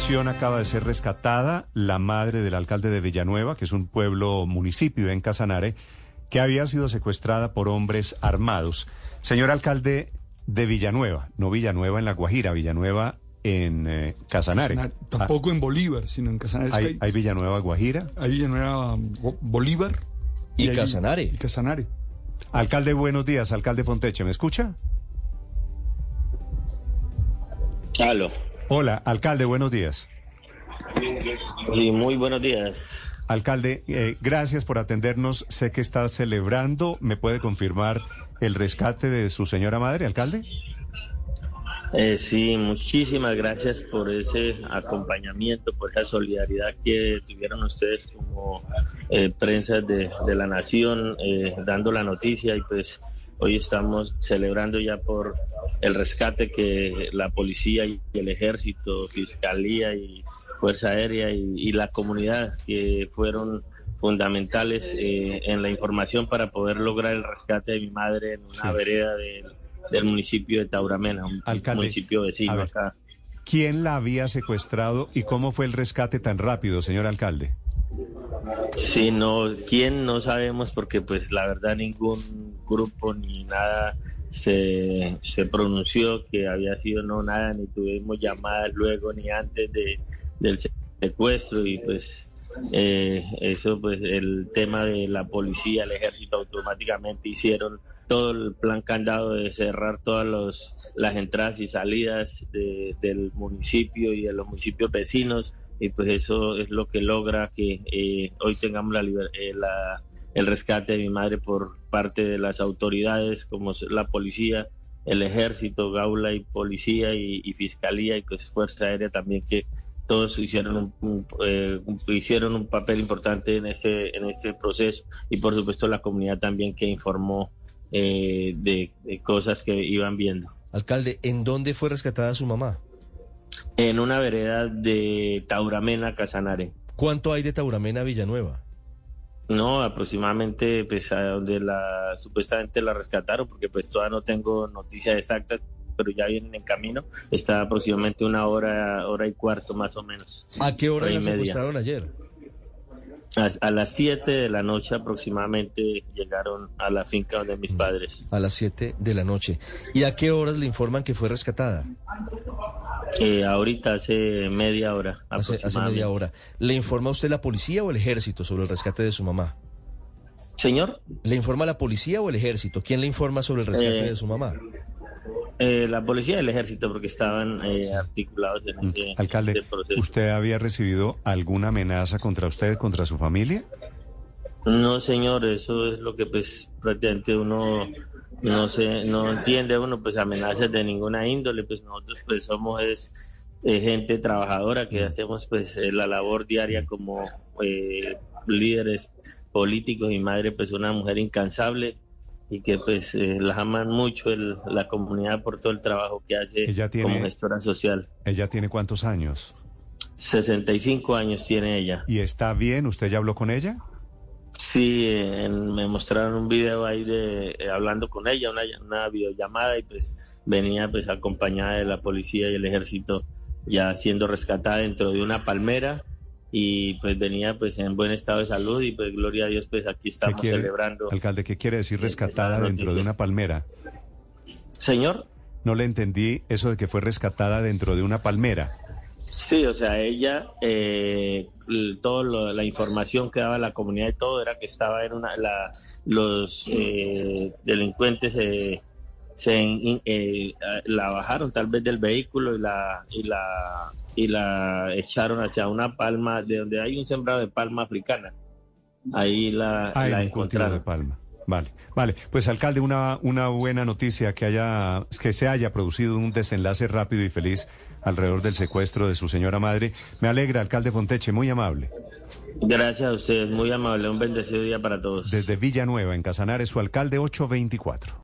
atención, acaba de ser rescatada la madre del alcalde de Villanueva, que es un pueblo municipio en Casanare, que había sido secuestrada por hombres armados. Señor alcalde de Villanueva, no Villanueva en La Guajira, Villanueva en eh, Casanare. Casanare. Tampoco en Bolívar, sino en Casanare. Hay, hay Villanueva Guajira. hay Villanueva, Bo- Bolívar Y hay- Casanare. y Casanare. Alcalde, buenos días. Alcalde Fonteche, ¿me escucha? Aló. Hola, alcalde, buenos días. Muy buenos días. Alcalde, eh, gracias por atendernos. Sé que está celebrando. ¿Me puede confirmar el rescate de su señora madre, alcalde? Eh, sí, muchísimas gracias por ese acompañamiento, por esa solidaridad que tuvieron ustedes como eh, prensa de, de la nación, eh, dando la noticia y pues hoy estamos celebrando ya por el rescate que la policía y el ejército, fiscalía y fuerza aérea y, y la comunidad que fueron fundamentales eh, en la información para poder lograr el rescate de mi madre en una Sí. vereda del, del municipio de Tauramena, un Alcalde, municipio vecino ver. acá. ¿Quién la había secuestrado y cómo fue el rescate tan rápido, señor alcalde? Sí, no, quién no sabemos porque pues la verdad ningún grupo ni nada se, se pronunció que había sido no nada, ni tuvimos llamadas luego ni antes de, del secuestro y pues eh, eso pues el tema de la policía, el ejército automáticamente hicieron todo el plan candado de cerrar todas los, las entradas y salidas de- del municipio y de los municipios vecinos y pues eso es lo que logra que eh, hoy tengamos la, eh, la- el rescate de mi madre por parte de las autoridades como la policía, el ejército, Gaula y policía y, fiscalía y pues fuerza aérea también que todos hicieron un, eh, hicieron un papel importante en este en este proceso. Y por supuesto la comunidad también que informó eh, de, de cosas que iban viendo Alcalde, ¿en dónde fue rescatada su mamá? en una vereda de Tauramena Casanare ¿Cuánto hay de Tauramena a Villanueva? No, aproximadamente pues a donde la supuestamente la rescataron, porque pues todavía no tengo noticias exactas, pero ya vienen en camino. Está aproximadamente una hora, hora y cuarto más o menos. ¿A qué hora Hora la secuestraron ayer? A, a las 7 de la noche aproximadamente llegaron a la finca donde Mm. mis padres. A las 7 de la noche. ¿Y a qué horas le informan que fue rescatada? Eh, ahorita hace media hora Hace, media hora. ¿Le informa usted la policía o el ejército sobre el rescate de su mamá? Señor, ¿Le informa la policía o el ejército? ¿Quién le informa sobre el rescate Eh, de su mamá? Eh, la policía y el ejército porque estaban eh, articulados en ese, Alcalde, ese proceso. ¿usted había recibido alguna amenaza contra usted, contra su familia? No, señor, eso es lo que pues prácticamente uno no se no entiende uno pues amenazas de ninguna índole, pues nosotros pues somos es eh, gente trabajadora que hacemos pues eh, la labor diaria como eh, líderes políticos y madre pues una mujer incansable y que pues eh, las aman mucho el- la comunidad por todo el trabajo que hace Ella tiene- como gestora social. ¿Ella tiene cuántos años? 65 años tiene ella. ¿Y está bien? ¿Usted ya habló con ella? Sí, eh, en- me mostraron un video ahí de eh, hablando con ella, una, una videollamada y pues venía pues acompañada de la policía y el ejército ya siendo rescatada dentro de una palmera y pues venía pues en buen estado de salud y pues gloria a Dios pues aquí ¿Qué estamos quiere- celebrando. Alcalde, ¿qué quiere decir rescatada dentro de una palmera? Señor, No le entendí eso de que fue rescatada dentro de una palmera. sí, o sea, ella, eh, lo- la información que daba la comunidad y todo era que estaba en una, la, los eh, delincuentes eh, se in- eh, la bajaron tal vez del vehículo y la y la y la echaron hacia una palma de donde hay un sembrado de palma africana ahí la, Ah, la de encontraron palma. Vale, vale. Pues alcalde, una, una buena noticia que haya, que se haya producido un desenlace rápido y feliz alrededor del secuestro de su señora madre. Me alegra, alcalde Fonteche, muy amable. gracias a ustedes muy amable un bendecido día para todos Desde Villanueva, en Casanare, su alcalde 824.